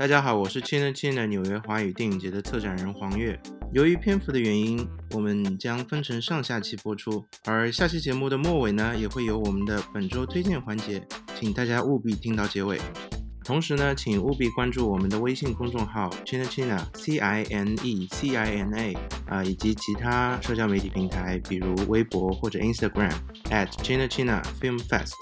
大家好，我是 China China 纽约华语电影节的策展人黄月。由于篇幅的原因，我们将分成上下期播出，而下期节目的末尾呢，也会有我们的本周推荐环节，请大家务必听到结尾。同时呢，请务必关注我们的微信公众号 China China C I N E C I N A 啊，以及其他社交媒体平台，比如微博或者 Instagram at China China Film Fest。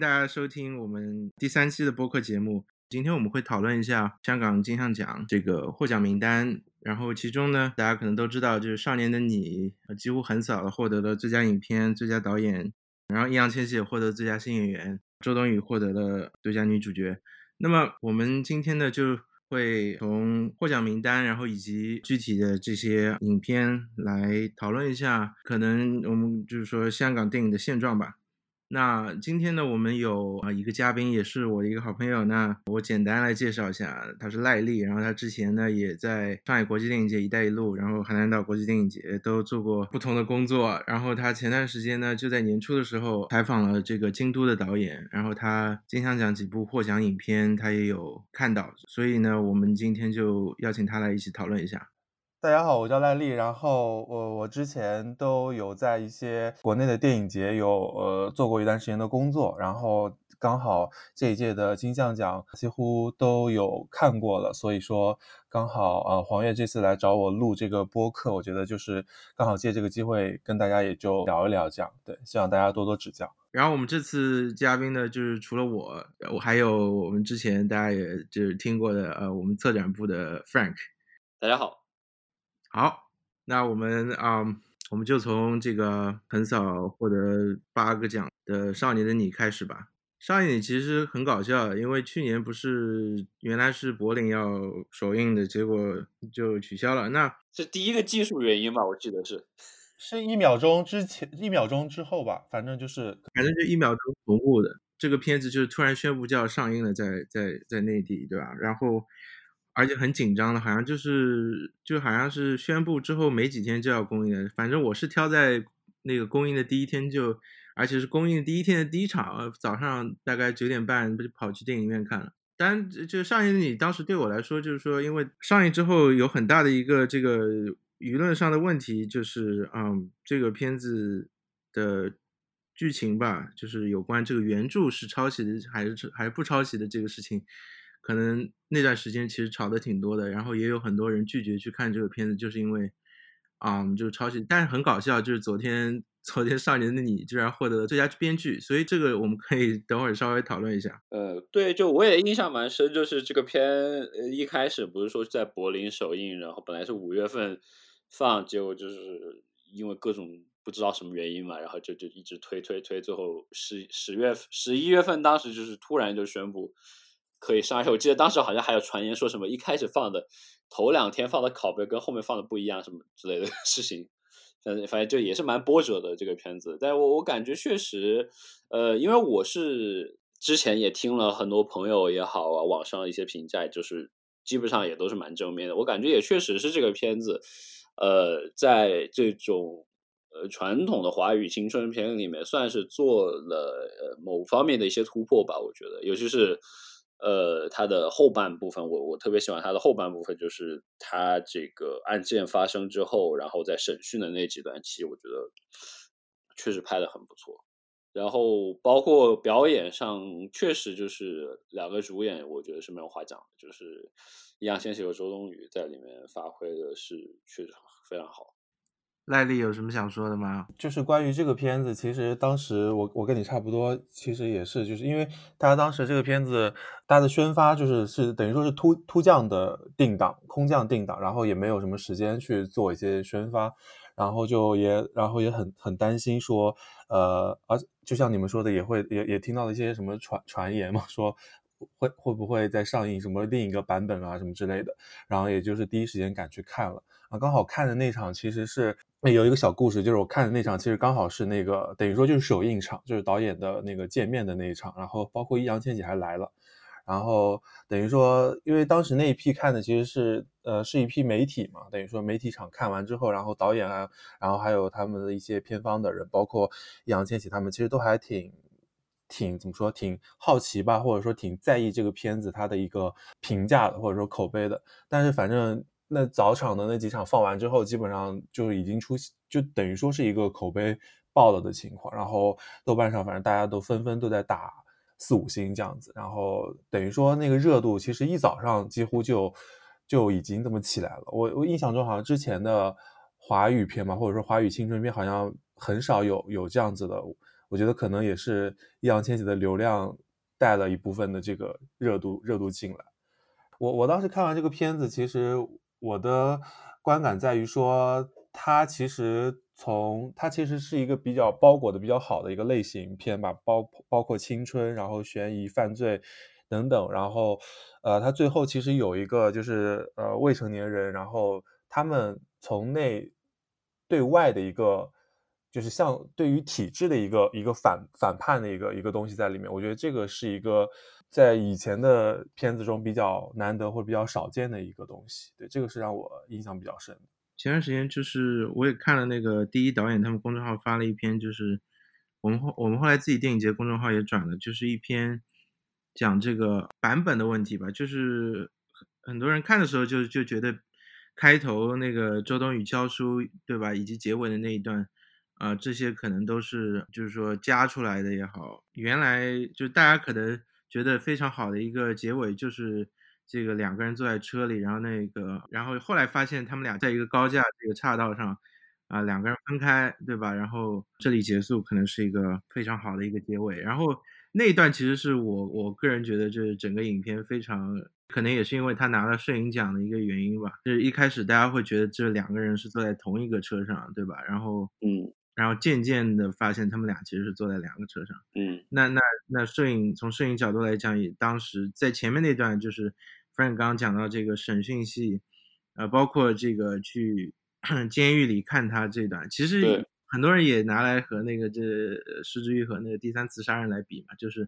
大家收听我们第三期的播客节目。今天我们会讨论一下香港金像奖这个获奖名单，然后其中呢，大家可能都知道，就是《少年的你》几乎横扫了获得了最佳影片、最佳导演，然后易烊千玺也获得最佳新演员，周冬雨获得了最佳女主角。那么我们今天呢，就会从获奖名单，然后以及具体的这些影片来讨论一下，可能我们就是说香港电影的现状吧。那今天呢，我们有啊一个嘉宾，也是我的一个好朋友。那我简单来介绍一下，他是赖丽，然后他之前呢也在上海国际电影节、一带一路，然后海南岛国际电影节都做过不同的工作。然后他前段时间呢，就在年初的时候采访了这个京都的导演，然后他金像奖几部获奖影片他也有看到，所以呢，我们今天就邀请他来一起讨论一下。大家好，我叫赖丽，然后我我之前都有在一些国内的电影节有呃做过一段时间的工作，然后刚好这一届的金像奖几乎都有看过了，所以说刚好呃黄月这次来找我录这个播客，我觉得就是刚好借这个机会跟大家也就聊一聊这样，对，希望大家多多指教。然后我们这次嘉宾呢，就是除了我，我还有我们之前大家也就是听过的呃，我们策展部的 Frank。大家好，好，那我们啊、嗯我们就从这个横扫获得八个奖的《少年的你》开始吧。《少年的你》其实很搞笑，因为去年不是原来是柏林要首映的，结果就取消了。那是第一个技术原因吧？我记得是。是一秒钟之前，一秒钟之后吧，反正就是反正就一秒钟同步的。这个片子就是突然宣布就要上映了在，在在内地，对吧？然后而且很紧张的，好像就是就好像是宣布之后没几天就要公映了。反正我是挑在那个公映的第一天就，而且是公映第一天的第一场，呃早上大概九点半不就跑去电影院看了。当然，就上映你当时对我来说，就是说，因为上映之后有很大的一个这个舆论上的问题，就是嗯，这个片子的剧情吧，就是有关这个原著是抄袭的还是还是不抄袭的这个事情，可能那段时间其实吵得挺多的，然后也有很多人拒绝去看这个片子，就是因为啊、嗯，就抄袭。但是很搞笑，就是昨天昨天《少年的你》居然获得了最佳编剧，所以这个我们可以等会儿稍微讨论一下。呃，对，就我也印象蛮深，就是这个片呃一开始不是说在柏林首映，然后本来是五月份放，结果就是因为各种不知道什么原因嘛，然后就就一直推推推，最后十十月十一月份，当时就是突然就宣布可以上映。我记得当时好像还有传言说什么一开始放的头两天放的拷贝跟后面放的不一样，什么之类的 事情。反正反正就也是蛮波折的这个片子，但我我感觉确实，呃，因为我是之前也听了很多朋友也好啊，网上一些评价，就是基本上也都是蛮正面的。我感觉也确实是这个片子，呃，在这种呃传统的华语青春片里面，算是做了呃某方面的一些突破吧。我觉得，尤其是。呃，它的后半部分，我我特别喜欢它的后半部分，就是它这个案件发生之后，然后在审讯的那几段期，我觉得确实拍的很不错。然后包括表演上，确实就是两个主演，我觉得是没有话讲的，就是易烊千玺和周冬雨在里面发挥的是确实非常好。赖丽有什么想说的吗？就是关于这个片子，其实当时我我跟你差不多，其实也是，就是因为大家当时这个片子，大家的宣发就是是等于说是突突降的定档，空降定档，然后也没有什么时间去做一些宣发，然后就也然后也很很担心说，呃，而就像你们说的，也会也也听到了一些什么传传言嘛，说会会不会再上映什么另一个版本啊什么之类的，然后也就是第一时间赶去看了啊，刚好看的那场其实是。那有一个小故事，就是我看的那场，其实刚好是那个等于说就是首映场，就是导演的那个见面的那一场，然后包括易烊千玺还来了，然后等于说，因为当时那一批看的其实是呃是一批媒体嘛，等于说媒体场看完之后，然后导演啊，然后还有他们的一些片方的人，包括易烊千玺他们，其实都还挺挺怎么说，挺好奇吧，或者说挺在意这个片子它的一个评价的，或者说口碑的。但是反正那早场的那几场放完之后，基本上就已经出，就等于说是一个口碑爆了的情况。然后豆瓣上反正大家都纷纷都在打。四五星这样子，然后等于说那个热度其实一早上几乎就就已经这么起来了。我我印象中好像之前的华语片嘛，或者说华语青春片，好像很少有有这样子的。我觉得可能也是易烊千玺的流量带了一部分的这个热度热度进来。我我当时看完这个片子，其实我的观感在于说，它其实。从它其实是一个比较包裹的比较好的一个类型片吧，包包括青春，然后悬疑、犯罪等等，然后，呃，它最后其实有一个就是呃未成年人，然后他们从内对外的一个就是像对于体制的一个一个反反叛的一个一个东西在里面，我觉得这个是一个在以前的片子中比较难得或比较少见的一个东西，对，这个是让我印象比较深。前段时间就是我也看了那个第一导演他们公众号发了一篇，就是我们后我们后来自己电影节公众号也转了，就是一篇讲这个版本的问题吧。就是很多人看的时候就就觉得开头那个周冬雨教书对吧，以及结尾的那一段啊，这些可能都是就是说加出来的也好，原来就大家可能觉得非常好的一个结尾就是。这个两个人坐在车里，然后那个，然后后来发现他们俩在一个高架这个岔道上，啊，两个人分开，对吧？然后这里结束，可能是一个非常好的一个结尾。然后那一段其实是我我个人觉得，就是整个影片非常，可能也是因为他拿了摄影奖的一个原因吧。就是一开始大家会觉得这两个人是坐在同一个车上，对吧？然后，嗯。然后渐渐的发现，他们俩其实是坐在两个车上。嗯，那那那摄影从摄影角度来讲，也当时在前面那段就是 Frank 刚刚讲到这个审讯戏，呃，包括这个去 监狱里看他这段，其实很多人也拿来和那个这失之愈和那个第三次杀人来比嘛，就是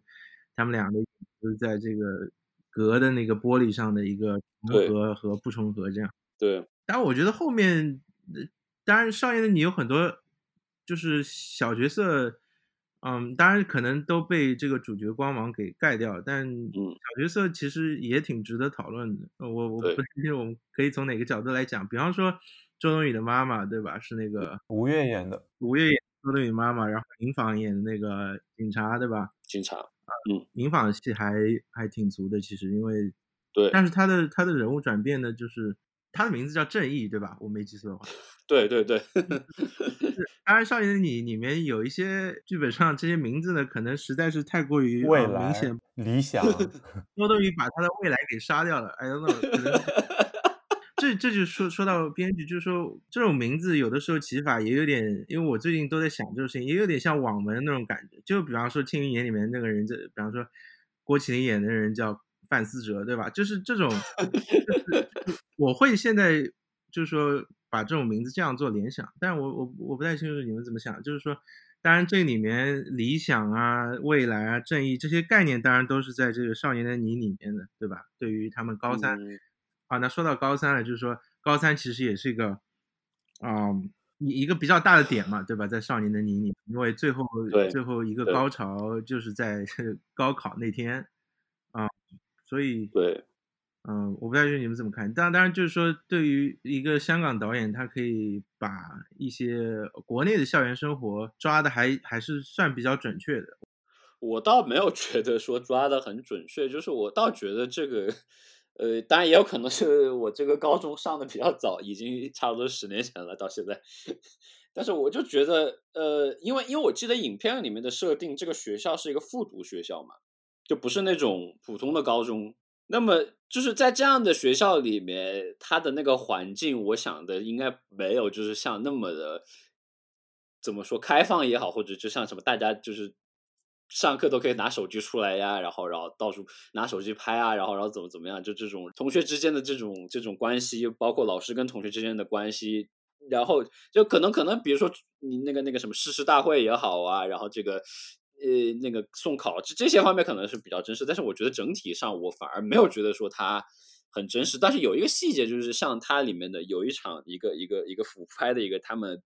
他们俩的就是在这个隔的那个玻璃上的一个重合和不重合这样。对，但我觉得后面，当然少年的你有很多。就是小角色，嗯，当然可能都被这个主角光芒给盖掉，但小角色其实也挺值得讨论的。我我不确定我们可以从哪个角度来讲，比方说周冬雨的妈妈，对吧？是那个吴越演的，吴越演周冬雨妈妈，然后民访演的那个警察，对吧？警察，嗯，民访的戏还还挺足的，其实因为对，但是他的他的人物转变呢，就是他的名字叫正义，对吧？我没记错的话。对对对，当然，《少年的你》里面有一些剧本上这些名字呢，可能实在是太过于未明显、理想。周冬雨把他的未来给杀掉了。哎呀，那 这这就说说到编剧，就是说这种名字有的时候起法也有点，因为我最近都在想这个事情，也有点像网文那种感觉。就比方说《庆余年》里面那个人，这比方说郭麒麟演的人叫范思哲，对吧？就是这种，就是我会现在就是说。把这种名字这样做联想，但我我我不太清楚你们怎么想。就是说，当然这里面理想啊、未来啊、正义这些概念，当然都是在这个《少年的你》里面的，对吧？对于他们高三，啊，那说到高三了，就是说高三其实也是一个啊一一个比较大的点嘛，对吧？在《少年的你》里，因为最后最后一个高潮就是在 高考那天啊，所以对。嗯，我不太确定你们怎么看。当当然，就是说，对于一个香港导演，他可以把一些国内的校园生活抓的还还是算比较准确的。我倒没有觉得说抓的很准确，就是我倒觉得这个，呃，当然也有可能是我这个高中上的比较早，已经差不多十年前了，到现在。但是我就觉得，呃，因为因为我记得影片里面的设定，这个学校是一个复读学校嘛，就不是那种普通的高中。那么就是在这样的学校里面，他的那个环境，我想的应该没有，就是像那么的怎么说开放也好，或者就像什么大家就是上课都可以拿手机出来呀，然后然后到处拿手机拍啊，然后然后怎么怎么样，就这种同学之间的这种这种关系，包括老师跟同学之间的关系，然后就可能可能比如说你那个那个什么誓师大会也好啊，然后这个。呃那个送考这这些方面可能是比较真实，但是我觉得整体上我反而没有觉得说它很真实。但是有一个细节就是像它里面的有一场一个一个一个俯拍的一个他们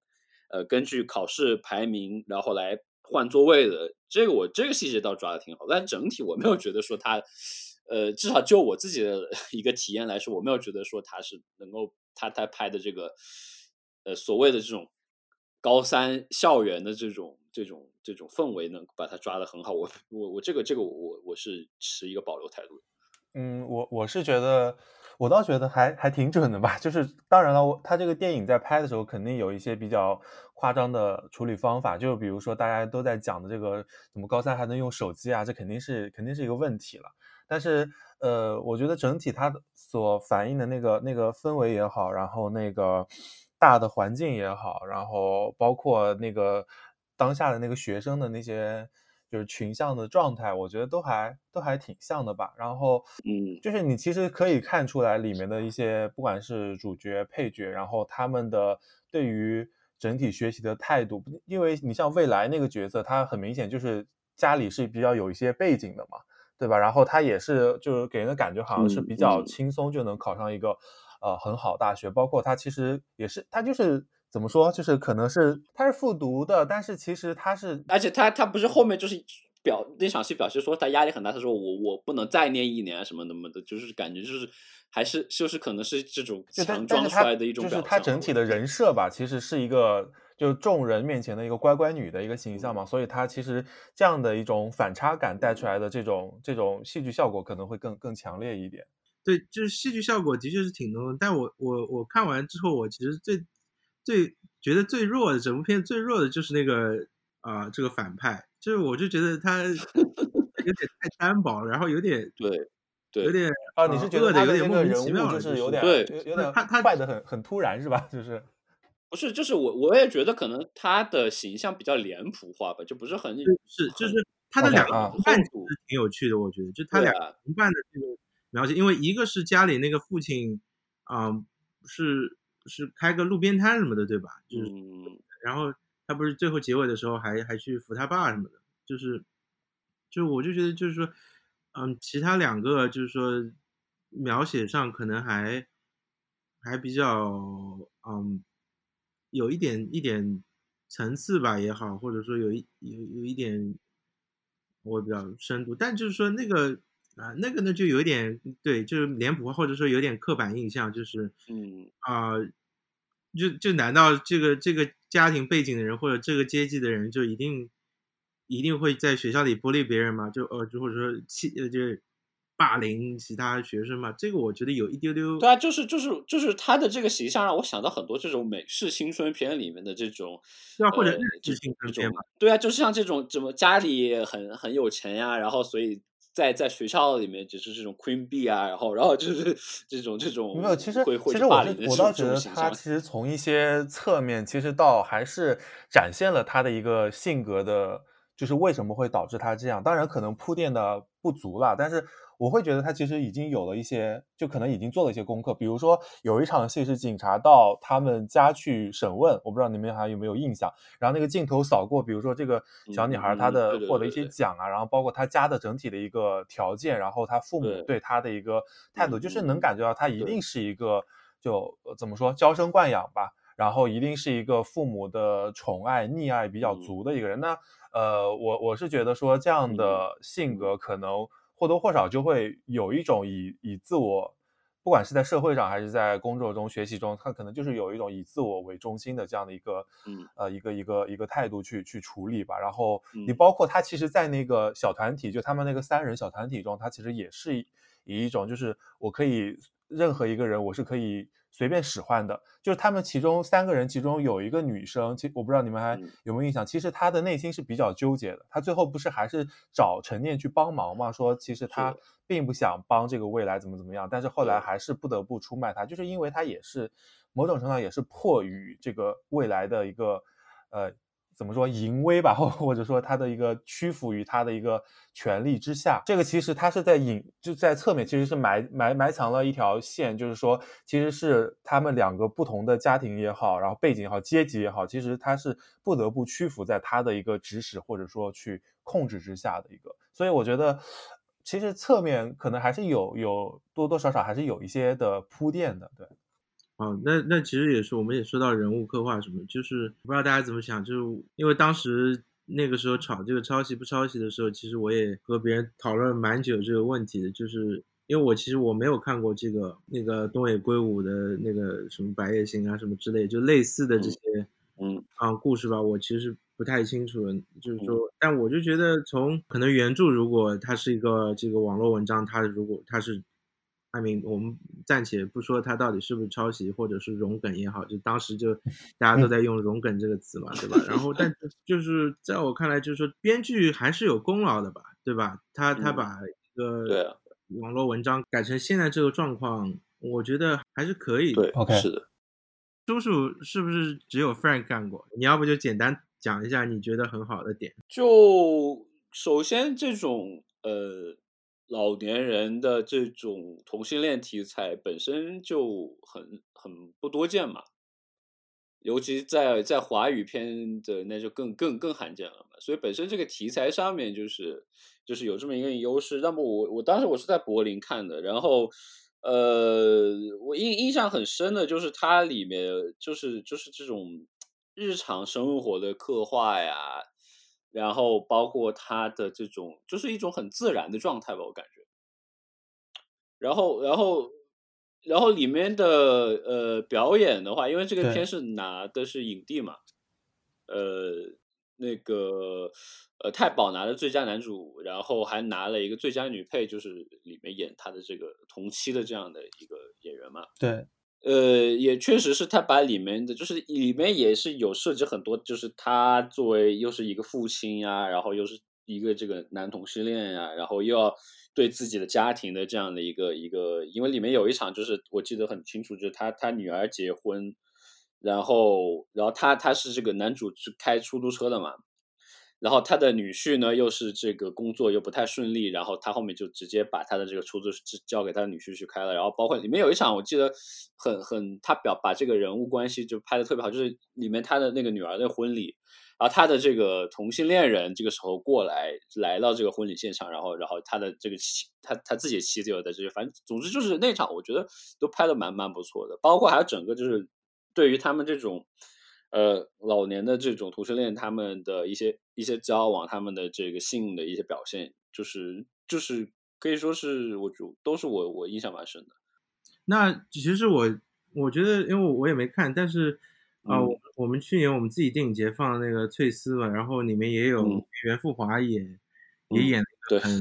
呃根据考试排名然后来换座位的这个我这个细节倒抓的挺好，但整体我没有觉得说它呃至少就我自己的 一个体验来说，我没有觉得说它是能够他他拍的这个呃所谓的这种高三校园的这种这种这种氛围能把它抓得很好，我我我这个这个我我我是持一个保留态度。嗯，我我是觉得，我倒觉得还还挺准的吧。就是当然了，他这个电影在拍的时候，肯定有一些比较夸张的处理方法，就比如说大家都在讲的这个怎么高三还能用手机啊，这肯定是肯定是一个问题了。但是呃，我觉得整体它所反映的那个那个氛围也好，然后那个大的环境也好，然后包括那个当下的那个学生的那些就是群像的状态，我觉得都还都还挺像的吧。然后嗯就是你其实可以看出来里面的一些，不管是主角、配角，然后他们的对于整体学习的态度，因为你像未来那个角色，他很明显就是家里是比较有一些背景的嘛，对吧？然后他也是就是给人的感觉好像是嗯比较嗯轻松就能考上一个呃很好大学，包括他其实也是他就是怎么说，就是可能是他是复读的，但是其实他是而且他他不是后面就是表那场戏表示说他压力很大，他说我我不能再念一年啊什么什么的，就是感觉就是还是就是可能是这种强装出来的一种就是。他整体的人设吧，其实是一个就众人面前的一个乖乖女的一个形象嘛，所以他其实这样的一种反差感带出来的这种这种戏剧效果可能会更更强烈一点。对，就是戏剧效果的确是挺浓的，但我我我看完之后，我其实最最觉得最弱的整部片最弱的就是那个啊、这个反派，就是我就觉得他有点太单薄了，然后有点对对有点。啊，你是觉得有他的这个点莫名其人物妙了，是就是有点。对有有点他他坏的很很突然是吧？就是不是，就是我我也觉得可能他的形象比较脸谱化吧，就不是很是就是他的两个伴其实挺有趣的，我觉得就他俩同伴的这个描写，因为一个是家里那个父亲啊、是是开个路边摊什么的，对吧？就是嗯然后他不是最后结尾的时候还还去扶他爸什么的，就是，就我就觉得就是说，嗯，其他两个就是说描写上可能还还比较嗯有一点一点层次吧也好，或者说有一有有一点我比较深度，但就是说那个啊、那个呢就有点对，就是脸谱化或者说有点刻板印象，就是嗯啊、就就难道这个这个家庭背景的人或者这个阶级的人就一定一定会在学校里孤立别人吗？就呃，就或者说欺呃就是霸凌其他学生吗？这个我觉得有一丢丢。对啊，就是就是就是他的这个形象让我想到很多这种美式青春片里面的这种，对啊或者呃日式这种这种青春片嘛，对啊，就是像这种怎么家里很很有钱呀，然后所以在在学校里面就是这种 queen bee 啊，然后然后就是这种这种没有，其实其实我我倒觉得他其实从一些侧面，其实倒还是展现了他的一个性格的，就是为什么会导致他这样。当然可能铺垫的不足了，但是我会觉得他其实已经有了一些，就可能已经做了一些功课。比如说有一场戏是警察到他们家去审问，我不知道你们还有没有印象。然后那个镜头扫过，比如说这个小女孩她嗯嗯对对的获得一些奖啊，然后包括她家的整体的一个条件，然后她父母对对她的一个态度，嗯就是能感觉到她一定是一个就呃怎么说娇生惯养吧，然后一定是一个父母的宠爱溺爱比较嗯足的一个人。那呃，我我是觉得说这样嗯的性格可能或多或少就会有一种以以自我。不管是在社会上还是在工作中、学习中，他可能就是有一种以自我为中心的这样的一个，嗯呃，一个一个一个态度去去处理吧。然后你嗯包括他，其实，在那个小团体，就他们那个三人小团体中，他其实也是以以一种就是我可以任何一个人，我是可以随便使唤的。就是他们其中三个人，其中有一个女生，其我不知道你们还嗯有没有印象，其实她的内心是比较纠结的。她最后不是还是找陈念去帮忙嘛？说其实她并不想帮这个未来怎么怎么样，但是后来还是不得不出卖他，就是因为她也是某种程度上也是迫于这个未来的一个呃怎么说淫威吧，或 或者说他的一个屈服于他的一个权力之下。这个其实他是在隐就在侧面其实是埋埋埋藏了一条线，就是说其实是他们两个不同的家庭也好，然后背景也好，阶级也好，其实他是不得不屈服在他的一个指使或者说去控制之下的一个，所以我觉得其实侧面可能还是有有多多少少还是有一些的铺垫的，对。哦，那那其实也是，我们也说到人物刻画什么，就是不知道大家怎么想，就是因为当时那个时候吵这个抄袭不抄袭的时候，其实我也和别人讨论蛮久这个问题的，就是因为我其实我没有看过这个那个东野圭吾的那个什么《白夜行》啊什么之类，就类似的这些嗯啊故事吧，我其实不太清楚，就是嗯说，但我就觉得从可能原著如果它是一个这个网络文章，它如果它是。I mean，我们暂且不说它到底是不是抄袭或者是融梗也好，就当时就 大家都在用“融梗”这个词嘛，对吧？然后，但 就是在我看来，就是说编剧还是有功劳的吧，对吧？他他嗯把一个网络文章改成现在这个状况，我觉得还是可以的。对 OK 是的。叔叔是不是只有 Frank 干过？你要不就简单讲一下你觉得很好的点？就首先这种呃老年人的这种同性恋题材本身就很很不多见嘛，尤其在在华语片的那就更更更罕见了嘛，所以本身这个题材上面就是就是有这么一个优势。那么我我当时我是在柏林看的，然后呃，我印印象很深的就是它里面就是就是这种日常生活的刻画呀，然后包括他的这种就是一种很自然的状态吧，我感觉。然后，然后，然后里面的呃表演的话，因为这个片是拿的是影帝嘛，呃，那个呃太保拿了最佳男主，然后还拿了一个最佳女配，就是里面演他的这个同期的这样的一个演员嘛。对，呃，也确实是他把里面的，就是里面也是有涉及很多，就是他作为又是一个父亲呀，然后又是一个这个男同性恋呀，然后又要对自己的家庭的这样的一个一个，因为里面有一场就是我记得很清楚，就是他他女儿结婚，然后然后他他是这个男主是开出租车的嘛，然后他的女婿呢又是这个工作又不太顺利，然后他后面就直接把他的这个出租车交给他的女婿去开了，然后包括里面有一场我记得很很他表把这个人物关系就拍的特别好，就是里面他的那个女儿的婚礼，然后他的这个同性恋人这个时候过来来到这个婚礼现场，然后然后他的这个妻他他自己的妻子有在这里，反正总之就是那场我觉得都拍的蛮蛮不错的，包括还有整个就是对于他们这种。呃，老年的这种同性恋，他们的一些一些交往，他们的这个性的一些表现，就是就是可以说是我就都是我我印象蛮深的。那其实我我觉得，因为我我也没看，但是啊、呃嗯。我我们去年我们自己电影节放的那个翠丝嘛，然后里面也有嗯。袁富华也、也嗯演很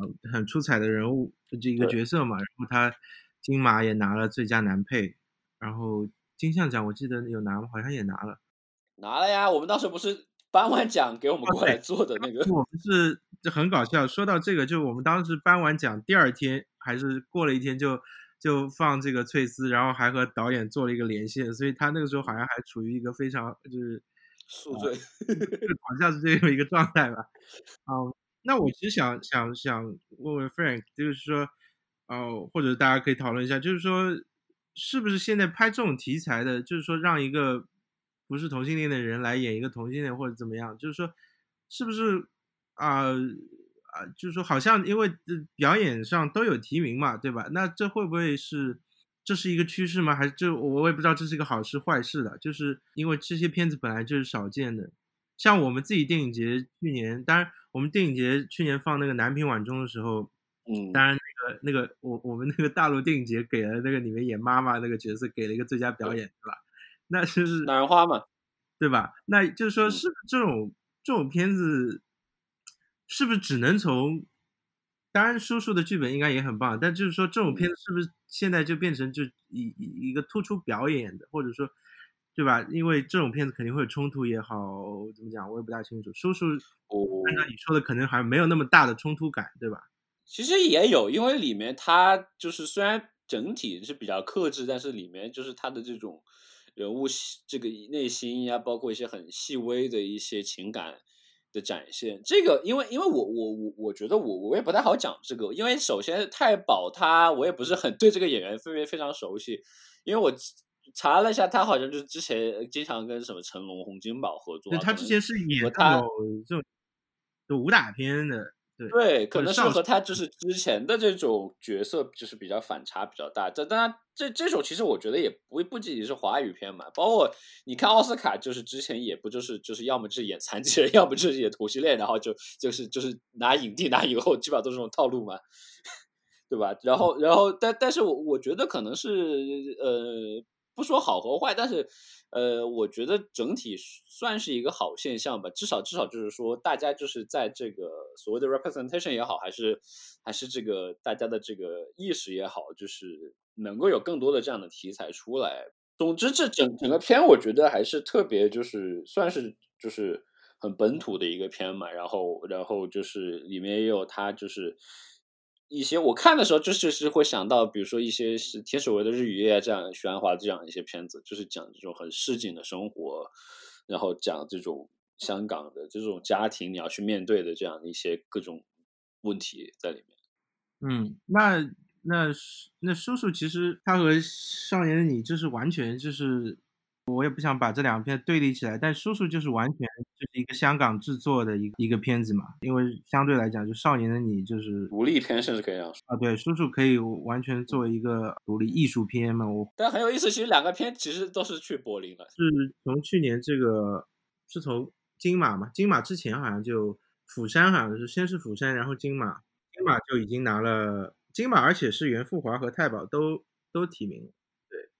呃很出彩的人物这一个角色嘛，然后他金马也拿了最佳男配，然后金像奖我记得有拿吗？好像也拿了。拿了呀，我们当时不是颁完奖给我们过来做的那个，我们是这很搞笑。说到这个，就我们当时颁完奖第二天，还是过了一天就就放这个翠丝，然后还和导演做了一个连线，所以他那个时候好像还处于一个非常就是宿醉。就好像是这样一个状态吧。嗯，那我其实想想想问问 Frank，就是说，哦、或者大家可以讨论一下，就是说，是不是现在拍这种题材的，就是说让一个不是同性恋的人来演一个同性恋或者怎么样，就是说，是不是啊啊、就是说好像因为表演上都有提名嘛，对吧？那这会不会是？这是一个趋势吗？还是就我也不知道这是一个好事坏事的，就是因为这些片子本来就是少见的，像我们自己电影节去年，当然我们电影节去年放那个南屏晚钟的时候，嗯，当然那个那个我我们那个大陆电影节给了那个里面演妈妈那个角色给了一个最佳表演，对吧？那就是男人花嘛，对吧？那就是说，嗯是不是这种这种片子，是不是只能从？当然，叔叔的剧本应该也很棒，但就是说，这种片子是不是现在就变成就一一一个突出表演的，或者说，对吧？因为这种片子肯定会有冲突也好，怎么讲我也不大清楚。叔叔我按照你说的，可能还没有那么大的冲突感，对吧？其实也有，因为里面它就是虽然整体是比较克制，但是里面就是它的这种人物细这个内心呀，包括一些很细微的一些情感的展现。这个因为因为我我我我觉得我我也不太好讲这个，因为首先太保他我也不是很对这个演员非非常熟悉，因为我。查了一下，他好像就是之前经常跟什么成龙、洪金宝合作、他之前是演和他有这种就武打片的，对对，可能是和他就是之前的这种角色就是比较反差比较大。但当然，这这种其实我觉得也不不仅仅是华语片嘛，包括你看奥斯卡，就是之前也不就是就是要么就是演残疾人，要么就是演同性恋，然后就就是就是拿影帝拿影后，基本上都是这种套路嘛。对吧？然后，然后，但但是我我觉得可能是呃，不说好和坏，但是呃，我觉得整体算是一个好现象吧。至少至少就是说，大家就是在这个所谓的 representation 也好，还是还是这个大家的这个意识也好，就是能够有更多的这样的题材出来。总之，这整整个片我觉得还是特别，就是算是就是很本土的一个片嘛。然后，然后就是里面也有它就是。一些我看的时候，就是是会想到，比如说一些是天使维的日与夜这样徐安华这样一些片子，就是讲这种很市井的生活，然后讲这种香港的这种家庭你要去面对的这样一些各种问题在里面。嗯，那那那叔叔其实他和少年的你就是完全就是。我也不想把这两片对立起来，但叔叔就是完全就是一个香港制作的一个一个片子嘛，因为相对来讲，就少年的你就是独立片，甚至可以这样说啊，对，叔叔可以完全作为一个独立艺术片嘛。我但很有意思，其实两个片其实都是去柏林的，是从去年这个是从金马嘛，金马之前好像就釜山好像是先是釜山，然后金马，金马就已经拿了金马，而且是袁富华和太保都都提名了。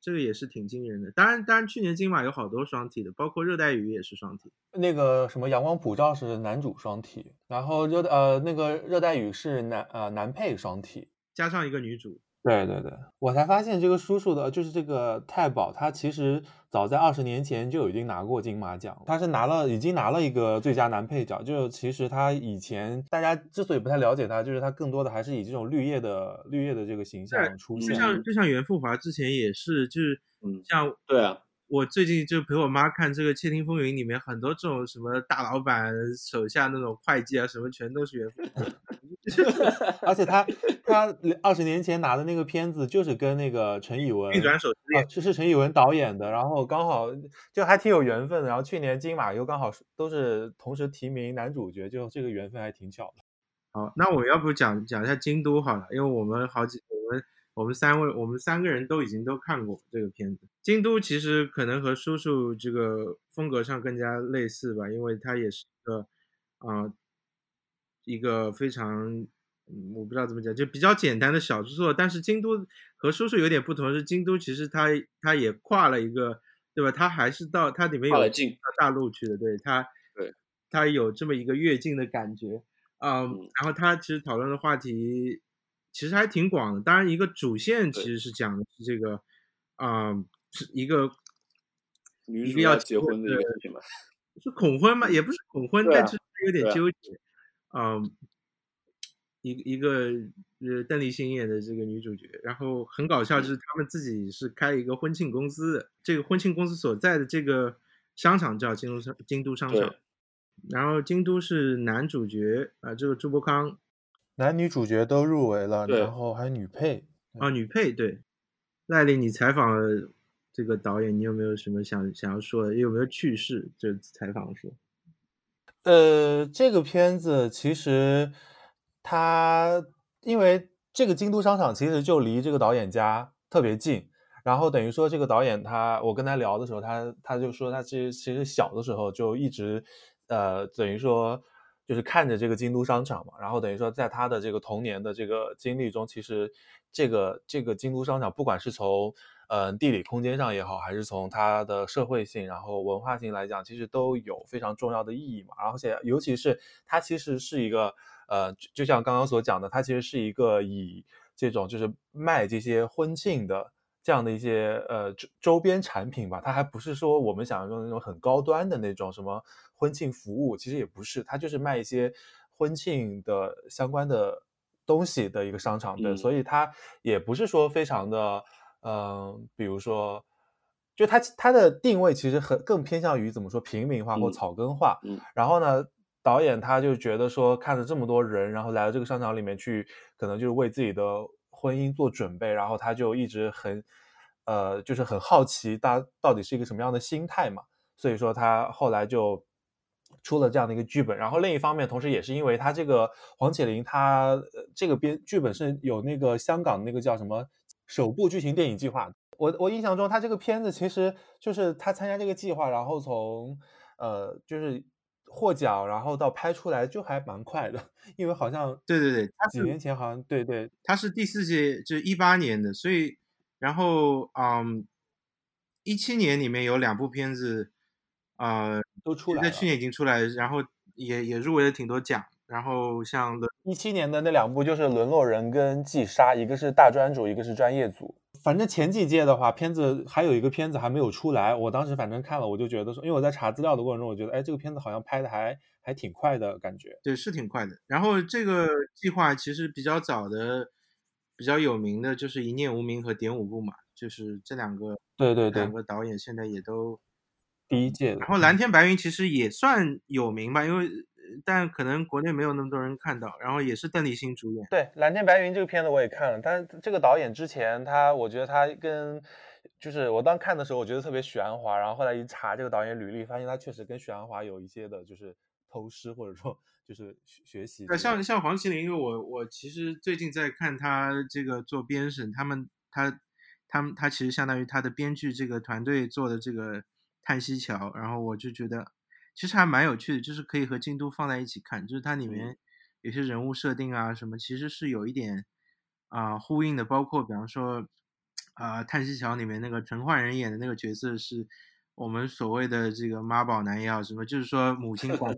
这个也是挺惊人的，当然，当然，去年金马有好多双体的，包括热带雨也是双体。那个什么阳光普照是男主双体，然后热呃那个热带雨是男呃男配双体，加上一个女主。对对对，我才发现这个叔叔的，就是这个太保，他其实早在二十年前就已经拿过金马奖，他是拿了，已经拿了一个最佳男配角。就其实他以前大家之所以不太了解他，就是他更多的还是以这种绿叶的绿叶的这个形象出现。就像就像袁富华之前也是，就是嗯，像对啊，我最近就陪我妈看这个《窃听风云》，里面很多这种什么大老板手下那种会计啊，什么全都是袁富华。而且他他二十年前拿的那个片子就是跟那个陈以文运转手之恋，这是陈以文导演的，然后刚好就还挺有缘分的。然后去年金马又刚好都是同时提名男主角，就这个缘分还挺巧的。好，那我要不讲讲一下京都好了，因为我们好几我们三位我们三个人都已经都看过这个片子。京都其实可能和叔叔这个风格上更加类似吧，因为它也是一个啊、呃、一个非常。嗯，我不知道怎么讲，就比较简单的小制作，但是京都和叔叔有点不同，是京都其实它它也跨了一个，对吧？它还是到它里面有到大陆去的，对它，对，它有这么一个跃进的感觉，嗯，然后他其实讨论的话题其实还挺广的，当然一个主线其实是讲的是这个，啊、呃，是一个一个要结婚的一个事情吧，是恐婚吗？也不是恐婚，啊、但是有点纠结，嗯。一一个呃邓丽欣演的这个女主角，然后很搞笑，就是他们自己是开一个婚庆公司的，这个婚庆公司所在的这个商场叫京都商京都商场，然后京都是男主角啊、呃，这个朱伯康，男女主角都入围了，然后还有女配啊，女配对，赖丽，你采访了这个导演，你有没有什么想想要说的？有没有趣事？这采访说，呃，这个片子其实。他因为这个京都商场其实就离这个导演家特别近，然后等于说这个导演他，我跟他聊的时候，他他就说他其实其实小的时候就一直，呃，等于说就是看着这个京都商场嘛，然后等于说在他的这个童年的这个经历中，其实这个这个京都商场不管是从呃地理空间上也好，还是从它的社会性然后文化性来讲，其实都有非常重要的意义嘛，而且尤其是它其实是一个。呃，就像刚刚所讲的，它其实是一个以这种就是卖这些婚庆的这样的一些呃周周边产品吧，它还不是说我们想象中那种很高端的那种什么婚庆服务，其实也不是，它就是卖一些婚庆的相关的东西的一个商场，对，嗯、所以它也不是说非常的，嗯、呃，比如说，就它它的定位其实很更偏向于怎么说平民化或草根化，嗯，然后呢。导演他就觉得说，看着这么多人，然后来到这个商场里面去，可能就是为自己的婚姻做准备，然后他就一直很，呃，就是很好奇，大家到底是一个什么样的心态嘛。所以说他后来就出了这样的一个剧本。然后另一方面，同时也是因为他这个黄启林他呃这个编剧本是有那个香港那个叫什么首部剧情电影计划。我我印象中，他这个片子其实就是他参加这个计划，然后从呃就是获奖，然后到拍出来就还蛮快的，因为好像对对对，他几年前好像对对他是第四届，就是一八年的，所以然后嗯，一七年里面有两部片子，呃，都出来了。在去年已经出来，然后也也入围了挺多奖，然后像的一七年的那两部就是《沦落人》跟《季杀》，一个是大专组，一个是专业组。反正前几届的话，片子还有一个片子还没有出来。我当时反正看了，我就觉得说，因为我在查资料的过程中，我觉得，哎，这个片子好像拍的还还挺快的感觉。对，是挺快的。然后这个计划其实比较早的、比较有名的就是《一念无名》和《点五步》嘛，就是这两个对对对两，个导演现在也都。第一届的。然后蓝天白云其实也算有名吧，因为呃但可能国内没有那么多人看到。然后也是邓丽欣主演。对《蓝天白云》这个片子我也看了，但是这个导演之前他，我觉得他跟就是我当看的时候，我觉得特别许鞍华，然后后来一查这个导演履历，发现他确实跟许鞍华有一些的就是偷师或者说就是学学习之呃，类的。像像黄麒麟，因为我我其实最近在看他这个做编审，他们他他们他其实相当于他的编剧这个团队做的这个《叹息桥》，然后我就觉得其实还蛮有趣的，就是可以和京都放在一起看，就是它里面有些人物设定啊什么，其实是有一点啊、呼应的，包括比方说啊、叹息桥》里面那个陈焕仁演的那个角色是。我们所谓的这个妈宝男也好，什么就是说母亲管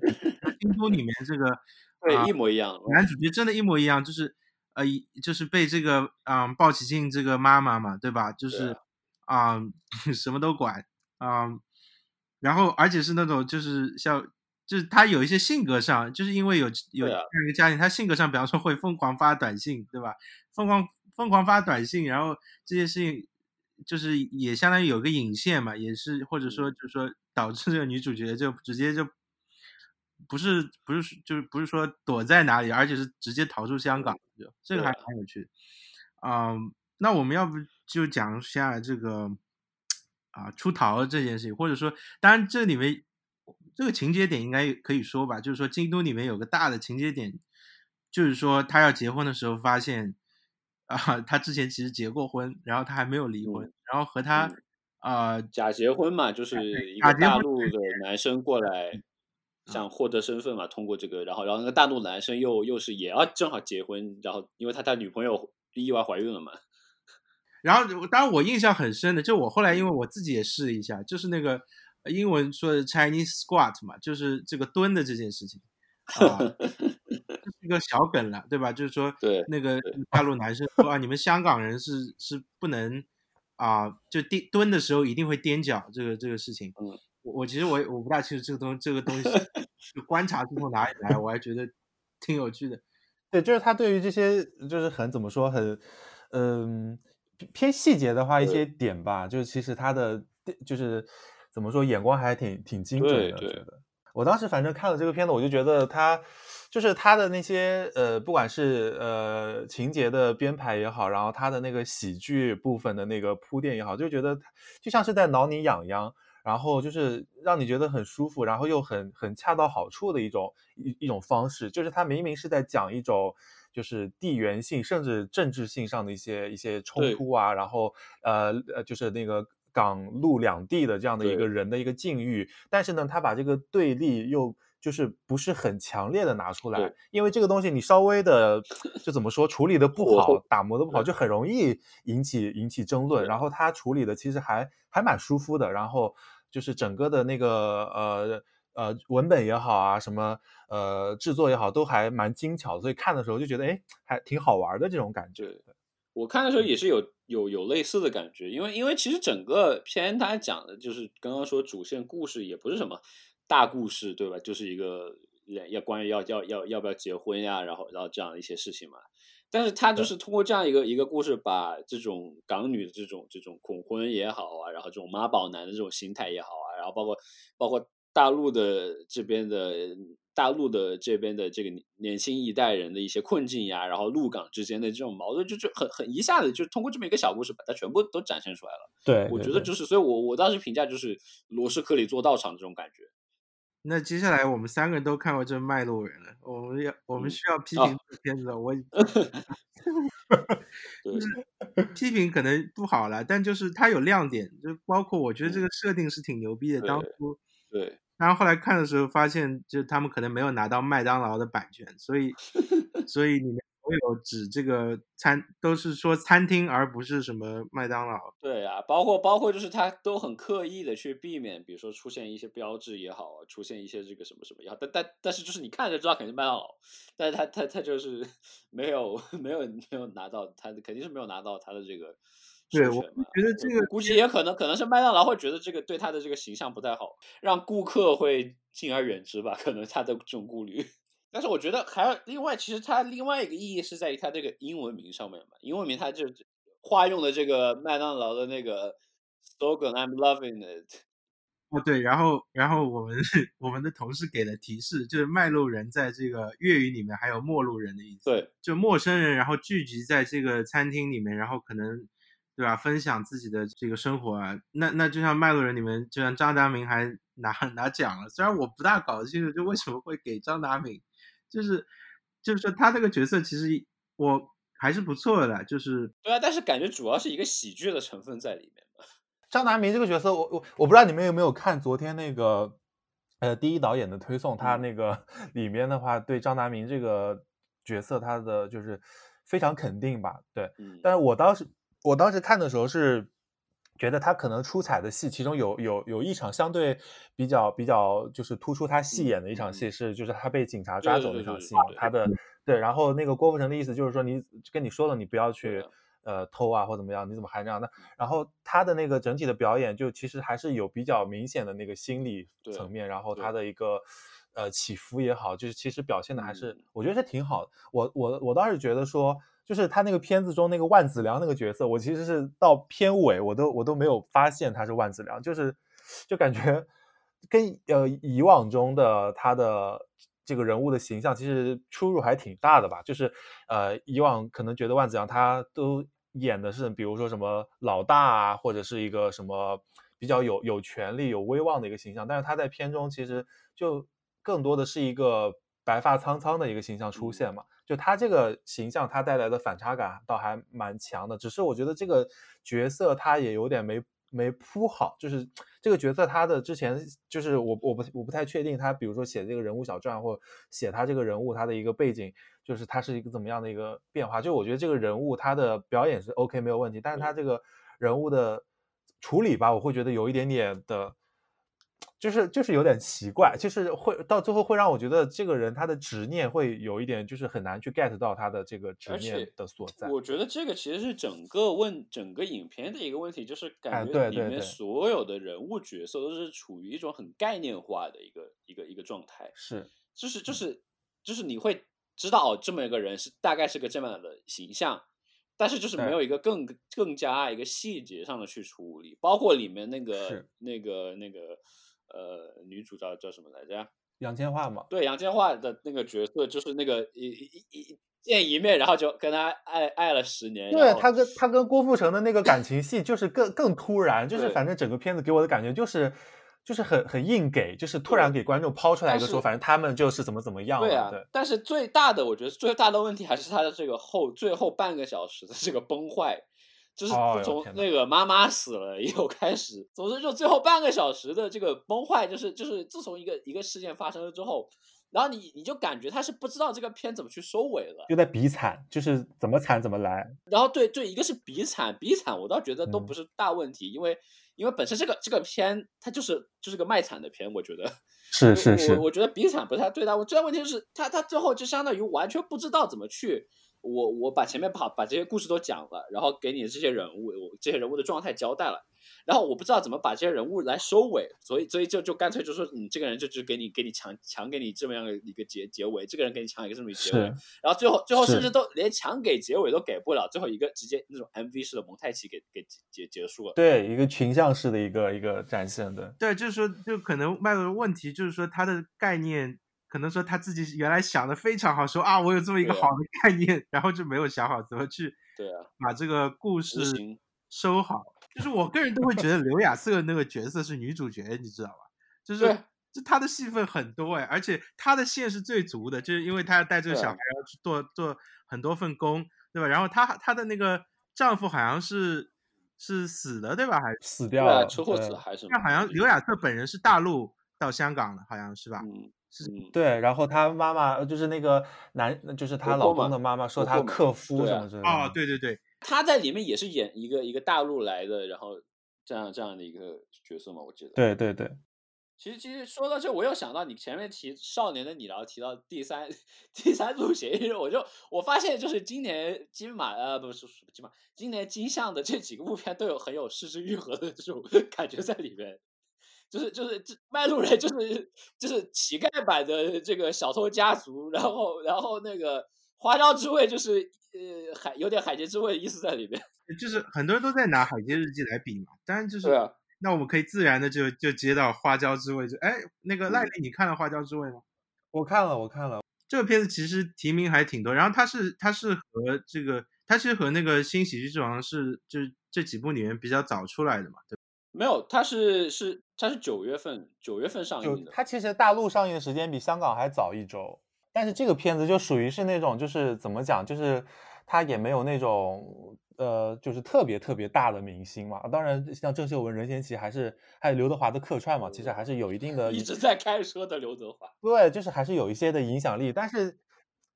京都里面这个啊 对，一模一样。男主角真的一模一样，就是呃，一就是被这个嗯、鲍起静这个妈妈嘛，对吧？就是啊、什么都管啊、然后而且是那种就是像就是他有一些性格上，就是因为有有这样一个家庭，他性格上，比方说会疯狂发短信，对吧？疯狂疯狂发短信，然后这件事情就是也相当于有个引线嘛，也是或者说就是说导致这个女主角就直接就不是不是就是不是说躲在哪里，而且是直接逃出香港，就这个还蛮有趣的。嗯，那我们要不就讲一下这个啊出逃这件事情，或者说，当然这里面这个情节点应该可以说吧，就是说京都里面有个大的情节点，就是说他要结婚的时候发现啊，他之前其实结过婚，然后他还没有离婚，然后和他嗯啊、假结婚嘛，就是一个大陆的男生过来，想。获得身份嘛，通过这个，然后然后那个大陆男生又又是也要正好结婚，然后因为他他女朋友意外怀孕了嘛，然后，当然我印象很深的，就我后来因为我自己也试了一下，就是那个呃英文说的 Chinese squat 嘛，就是这个蹲的这件事情啊，这是一个小梗了，对吧？就是说，对那个大陆男生说啊，你们香港人是是不能啊，就蹲蹲的时候一定会踮脚，这个这个事情，嗯，我我其实我也我不大清楚这个东这个东西 就观察是从哪里来，我还觉得挺有趣的。对，就是他对于这些就是很怎么说很，嗯，偏偏细节的话一些点吧，就是其实他的就是怎么说眼光还挺挺精准的，对对。我当时反正看了这个片子，我就觉得他就是他的那些呃，不管是呃情节的编排也好，然后他的那个喜剧部分的那个铺垫也好，就觉得就像是在挠你痒痒，然后就是让你觉得很舒服，然后又很很恰到好处的一种一一种方式，就是他明明是在讲一种就是地缘性甚至政治性上的一些一些冲突啊，然后呃呃就是那个港陆两地的这样的一个人的一个境遇，但是呢，他把这个对立又就是不是很强烈的拿出来，因为这个东西你稍微的就怎么说处理的不好，打磨的不好，就。很容易引起引起争论。然。后他处理的其实还还蛮舒服的，然后就是整个的那个呃呃文本也好啊，什么呃制作也好，都还蛮精巧的，所以看的时候就觉得哎还挺好玩的这种感觉。我看的时候也是有有有类似的感觉，因为因为其实整个片它讲的就是刚刚说主线故事也不是什么大故事，对吧？就是一个人要关于要要要要不要结婚呀，然后然后这样的一些事情嘛。但是他就是通过这样一个一个故事，把这种港女的这种这种恐婚也好啊，然后这种妈宝男的这种心态也好啊，然后包括包括大陆的这边的大陆的这边的这个年年轻一代人的一些困境呀，然后陆港之间的这种矛盾，就就很很一下子就通过这么一个小故事把它全部都展现出来了。对，我觉得就是，所以我我当时评价就是罗氏克里做道场这种感觉。那接下来我们三个人都看过这《卖路人》了，我们要我们嗯需要批哦评这个片子了，我 对，批评可能不好了，但就是它有亮点，就包括我觉得这嗯个设定是挺牛逼的。当初，对，然后后来看的时候发现，就他们可能没有拿到麦当劳的版权，所以 所以里面所有指这个餐都是说餐厅，而不是什么麦当劳。对啊，包括包括就是他都很刻意的去避免，比如说出现一些标志也好，出现一些这个什么什么也好，但但但是就是你看着知道肯定是麦当劳，但是他他他就是 没有没有没有拿到他肯定是没有拿到他的这个授对我。觉得这个估计也可能可能是麦当劳会觉得这个对他的这个形象不太好，让顾客会敬而远之吧，可能他的这种顾虑。但是我觉得还有另外，其实它另外一个意义是在于它这个英文名上面嘛，英文名它就化用了这个麦当劳的那个 slogan "I'm loving it"。哦，对，然后然后我们 我们的同事给了提示，就是卖路人在这个粤语里面还有陌路人的意思。对，就陌生人，然后聚集在这个餐厅里面，然后可能，对吧？分享自己的这个生活啊。那那就像《卖路人》里面，就像张达明还拿 拿奖了。虽然我不大搞清楚，就为什么会给张达明，就是就是说他这个角色其实我还是不错的，就是对啊，但是感觉主要是一个喜剧的成分在里面嘛。张达明这个角色，我我我不知道你们有没有看昨天那个呃第一导演的推送，他嗯那个里面的话对张达明这个角色他的就是非常肯定吧，对。嗯，但是我当时我当时看的时候是觉得他可能出彩的戏，其中有有有一场相对比较比较就是突出他戏演的一场戏是，就是他被警察抓走那场戏，他的对，然后那个郭富城的意思就是说你跟你说了，你不要去呃偷啊或怎么样，你怎么还这样那？然后他的那个整体的表演就其实还是有比较明显的那个心理层面，然后他的一个。呃，起伏也好，就是其实表现的还是，嗯我觉得是挺好的。我我我倒是觉得说，就是他那个片子中那个万梓良那个角色，我其实是到片尾我都我都没有发现他是万梓良，就是就感觉跟呃以往中的他的这个人物的形象其实出入还挺大的吧。就是呃以往可能觉得万梓良他都演的是比如说什么老大啊，或者是一个什么比较有有权力有威望的一个形象，但是他在片中其实就更多的是一个白发苍苍的一个形象出现嘛。就他这个形象，他带来的反差感倒还蛮强的。只是我觉得这个角色他也有点没没铺好，就是这个角色他的之前就是我我不我不太确定他，比如说写这个人物小传或写他这个人物他的一个背景，就是他是一个怎么样的一个变化。就我觉得这个人物他的表演是 OK 没有问题，但是他这个人物的处理吧，我会觉得有一点点的。就是就是有点奇怪，就是会到最后会让我觉得这个人他的执念会有一点，就是很难去 get 到他的这个执念的所在。我。觉得这个其实是整个问整个影片的一个问题，就是哎感觉里面所有的人物角色都是处于一种很概念化的一个一个一个状态，是就是就是就是你会知道哦，这么一个人是大概是个这么样的形象，但是就是没有一个更更加一个细节上的去处理，包括里面那个是。那个那个呃女主叫叫什么来着？杨千嬅嘛，对杨千嬅的那个角色，就是那个一一一一见一面，然后就跟他爱爱了十年。对他跟他跟郭富城的那个感情戏就是更更突然，就是反正整个片子给我的感觉就是就是很很硬给，就是突然给观众抛出来一个说，反正他们就是怎么怎么样，对啊对，但是最大的，我觉得最大的问题还是他的这个后最后半个小时的这个崩坏，就是从那个妈妈死了以后开始，总之就最后半个小时的这个崩坏，就是就是自从一个一个事件发生了之后，然后你你就感觉他是不知道这个片怎么去收尾了。就在比惨，就是怎么惨怎么来，然后对对，一个是比惨，比惨我倒觉得都嗯不是大问题，因为因为本身这个这个片它就是就是个卖惨的片，我觉得。是是是我，我觉得比惨不是他最大问，最大问题就是他他最后就相当于完全不知道怎么去，我我把前面把把这些故事都讲了，然后给你这些人物，我这些人物的状态交代了，然后我不知道怎么把这些人物来收尾，所以所以就就干脆就说你这个人就只给你给你强强给你这么样的一个结结尾，这个人给你强一个这么一个结尾，然后最后最后甚至都连强给结尾都给不了，最后一个直接那种 MV 式的蒙太奇给给结结结束了。对一个群像式的一个一个展现的，对，就是说，就可能麦的问题就是说，他的概念可能说他自己原来想的非常好，说啊，我有这么一个好的概念，然后就没有想好怎么去对啊，把这个故事收好。就是我个人都会觉得刘亚瑟那个角色是女主角，你知道吧？就是就他的戏份很多哎，而且他的线是最足的，就是因为他要带这个小孩要去做做很多份工，对吧？然后她她的那个丈夫好像是是死了，对吧？还是死掉了，车祸对死还是什么？那好像刘亚瑟本人是大陆到香港的，好像是吧？嗯嗯，对，然后她妈妈就是那个男，就是她老公的妈妈说她婆婆嘛克夫什么之类的。哦，对对对，他在里面也是演一个一个大陆来的，然后这样这样的一个角色嘛，我记得。对对对，其实其实说到这，我又想到你前面提《少年的你》，然后提到第三第三组嫌疑人，我就我发现就是今年金马呃不是不是金马，今年金像的这几个部片都有很有失之愈合的这种 感觉在里面。就是就是这卖路人就是就是乞丐版的这个小偷家族，然后然后那个花椒之味就是呃海有点海贼之味的意思在里面。就是很多人都在拿《海街日记》来比嘛，当然就是对啊，那我们可以自然的就就接到花椒之味，就哎，那个赖嗯丽，你看了花椒之味吗？我看了我看了，这个片子其实提名还挺多，然后它是它是和这个它是和那个新喜剧之王是就是这几部里面比较早出来的嘛，对？没有，它是是它是九月份九月份上映的。它其实大陆上映的时间比香港还早一周，但是这个片子就属于是那种就是怎么讲，就是它也没有那种呃就是特别特别大的明星嘛。当然像郑秀文、任贤齐还是还有刘德华的客串嘛，其实还是有一定的一直在开车的刘德华，对，就是还是有一些的影响力，但是，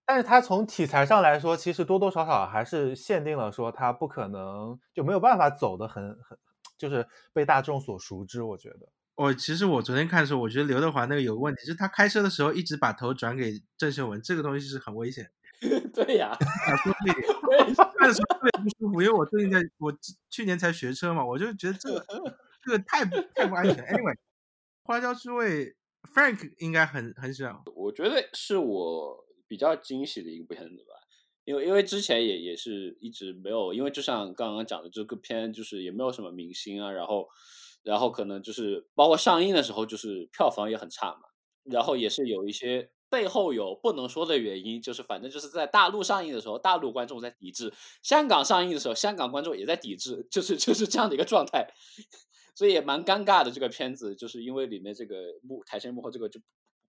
但是它从题材上来说，其实多多少少还是限定了说它不可能就没有办法走的很很，就是被大众所熟知。我觉得，我其实我昨天看的时候，我觉得刘德华那个有个问题，就是他开车的时候一直把头转给郑秀文，这个东西是很危险。对呀，想说这一点，我也是看的时候特别不舒服，因为我最近在我去年才学车嘛，我就觉得这个这个太不太不安全。Anyway，花椒之味，Frank 应该很很喜欢。我觉得是我比较惊喜的一部片子吧，因为因为之前也也是一直没有，因为就像刚刚讲的，这个片就是也没有什么明星啊，然后然后可能就是包括上映的时候，就是票房也很差嘛，然后也是有一些背后有不能说的原因，就是反正就是在大陆上映的时候，大陆观众在抵制；香港上映的时候，香港观众也在抵制，就是就是这样的一个状态。所以也蛮尴尬的。这个片子就是因为里面这个幕台前幕后这个就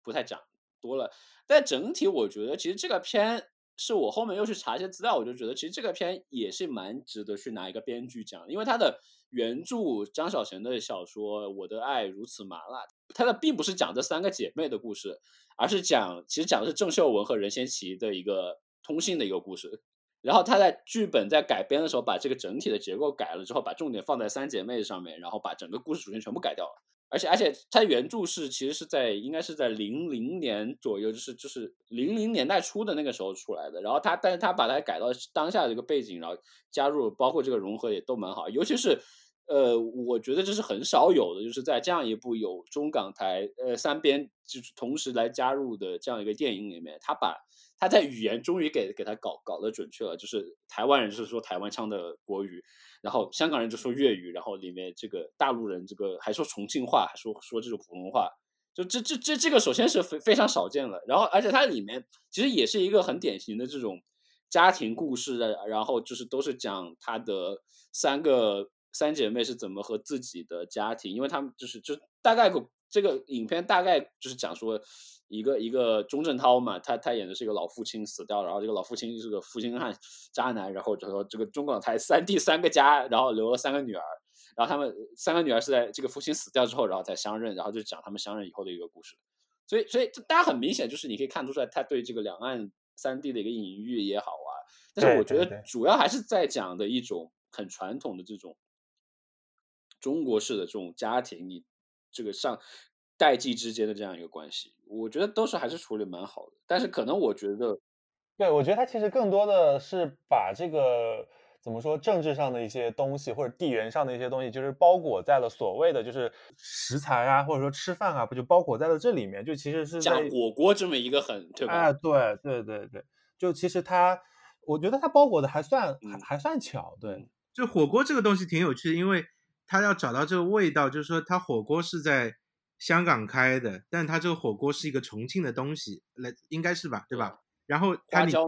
不太讲多了，但整体我觉得其实这个片是我后面又去查一些资料，我就觉得其实这个片也是蛮值得去拿一个编剧奖，因为它的原著张小娴的小说《我的爱如此麻辣》，它的并不是讲这三个姐妹的故事，而是讲其实讲的是郑秀文和任贤齐的一个通信的一个故事。然后他在剧本在改编的时候，把这个整体的结构改了之后，把重点放在三姐妹上面，然后把整个故事主线全部改掉了。而且而且，它原著是其实是在应该是在零零年左右，就是就是零零年代初的那个时候出来的。然后它，但是它把它改到当下的这个背景，然后加入包括这个融合也都蛮好。尤其是呃，我觉得这是很少有的，就是在这样一部有中港台呃三边就是同时来加入的这样一个电影里面，他把他在语言终于给给他搞搞得准确了，就是台湾人是说台湾腔的国语，然后香港人就说粤语，然后里面这个大陆人这个还说重庆话，还说说这种普通话，就这这这这个首先是非非常少见了，然后而且它里面其实也是一个很典型的这种家庭故事的，然后就是都是讲他的三个三姐妹是怎么和自己的家庭，因为他们就是就大概个这个影片大概就是讲说。一个一个钟镇涛嘛，他他演的是一个老父亲死掉，然后这个老父亲是个负心汉渣男，然后就说这个中港台三 弟三个家，然后留了三个女儿，然后他们三个女儿是在这个父亲死掉之后，然后再相认，然后就讲他们相认以后的一个故事。所以所以大家很明显就是你可以看出来，他对这个两岸三地的一个隐喻也好啊，但是我觉得主要还是在讲的一种很传统的这种中国式的这种家庭，你这个上。代际之间的这样一个关系，我觉得都是还是处理蛮好的。但是可能我觉得，对我觉得他其实更多的是把这个怎么说政治上的一些东西，或者地缘上的一些东西，就是包裹在了所谓的就是食材啊，或者说吃饭啊，不就包裹在了这里面？就其实是像火锅这么一个很对吧？哎，对对对对，就其实他，我觉得它包裹的还算还嗯还算巧，对。就火锅这个东西挺有趣的，因为它要找到这个味道，就是说他火锅是在香港开的，但他这个火锅是一个重庆的东西，来应该是吧，对吧？然后它里加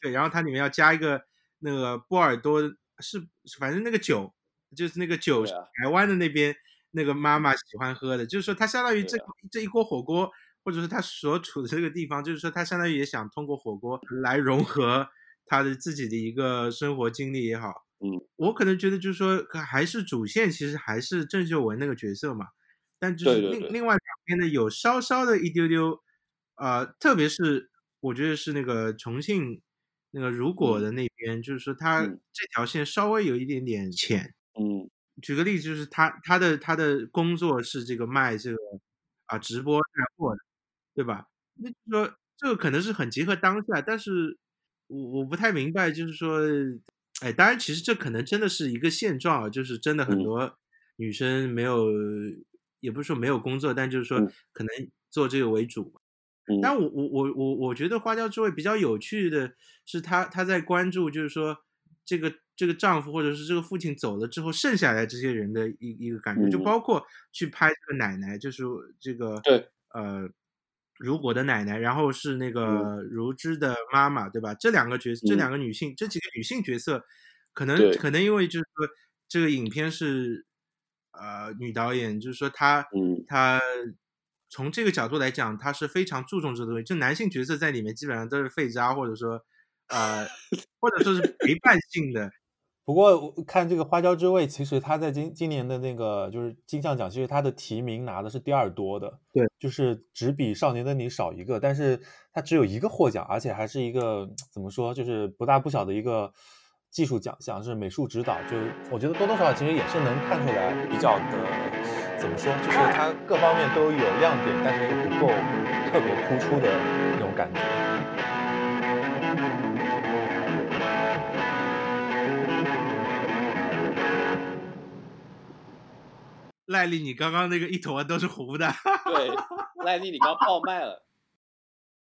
对，然后它里面要加一个那个波尔多是，反正那个酒就是那个酒啊台湾的那边那个妈妈喜欢喝的，就是说他相当于这啊这一锅火锅，或者是他所处的这个地方，就是说他相当于也想通过火锅来融合他的自己的一个生活经历也好。嗯，我可能觉得就是说还是主线其实还是郑秀文那个角色嘛，但就是另另外两边呢有稍稍的一丢丢，呃，特别是我觉得是那个重庆那个如果的那边，就是说他嗯。这条线稍微有一点点浅。嗯。举个例子，就是他他的他的工作是这个卖这个啊直播带货的，对吧？那就是说这个可能是很结合当下，但是我我不太明白，就是说，哎，当然其实这可能真的是一个现状啊，就是真的很嗯。多女生没有，也不是说没有工作，但就是说嗯。可能做这个为主嘛。嗯。但我我我我我觉得花椒之味比较有趣的是他他在关注，就是说这个这个丈夫或者是这个父亲走了之后，剩下来这些人的一一个感觉，就嗯。包括去拍这个奶奶，就是这个对。呃如果的奶奶，然后是那嗯个如芝的妈妈，对吧？这两个角色，这嗯两个女性，这几个女性角色，可能可能因为就是说这个影片是呃女导演，就是说她嗯她从这个角度来讲，她是非常注重这个东西。就男性角色在里面基本上都是废渣，或者说呃或者说是陪伴性的。不过我看这个花椒之味，其实他在今今年的那个就是金像奖，其实他的提名拿的是第二多的，对，就是只比《少年的你》少一个，但是他只有一个获奖，而且还是一个怎么说，就是不大不小的一个技术奖项，是美术指导，就是我觉得多多少少其实也是能看出来比较的怎么说，就是他各方面都有亮点，但是又不够特别突出的那种感觉。赖丽，你刚刚那个一坨都是糊的。对，赖丽你刚爆麦了，